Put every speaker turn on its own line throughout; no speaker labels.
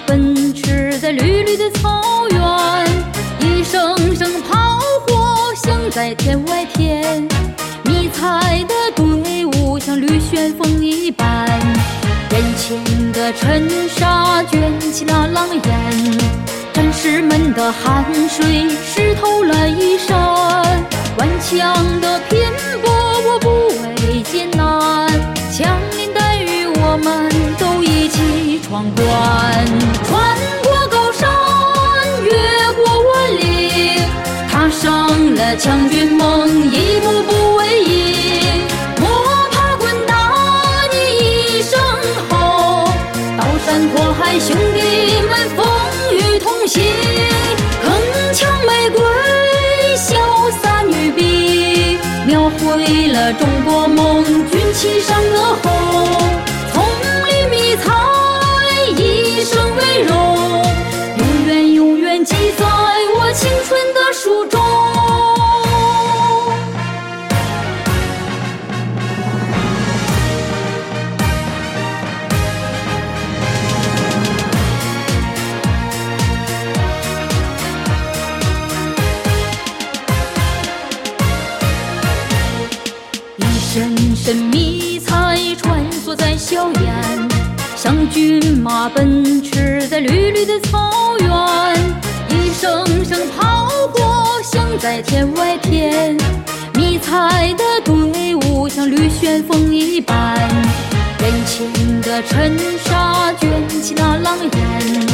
奔驰在绿绿的草原，一声声炮火响在天外天，迷彩的队伍像绿旋风一般，人前的尘沙卷起了狼烟，战士们的汗水湿透了衣衫，顽强的拼搏我不畏艰难，枪林弹雨我们都一起闯关，强军梦，一步步为营，摸爬滚打你一生后，刀山火海兄弟们风雨同行，铿锵玫瑰，潇洒女兵，描绘了中国梦，军旗上的红，丛林迷彩，身身迷彩穿梭在硝烟，像骏马奔驰在绿绿的草原，一声声炮火响在天外天，迷彩的队伍像绿旋风一般，人前的尘沙卷起那狼烟，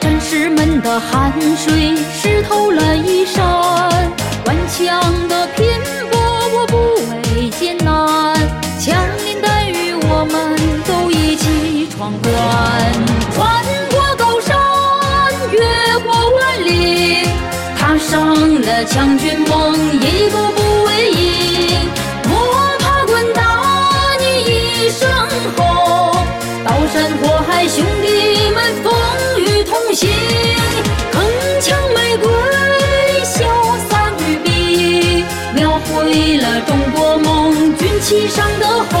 战士们的汗水湿透了衣衫，顽强的拼搏上了强军梦，一步步为营，摸爬滚打你一生后，刀山火海兄弟们风雨同行，铿锵玫瑰，潇洒女臂，描绘了中国梦，军旗上的红，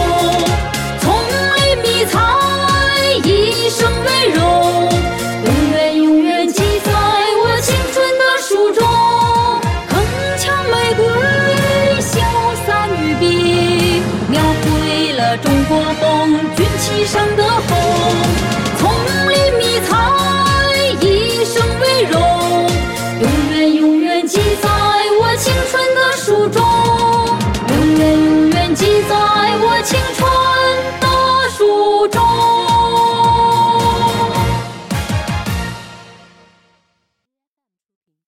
中国梦，军旗上的红。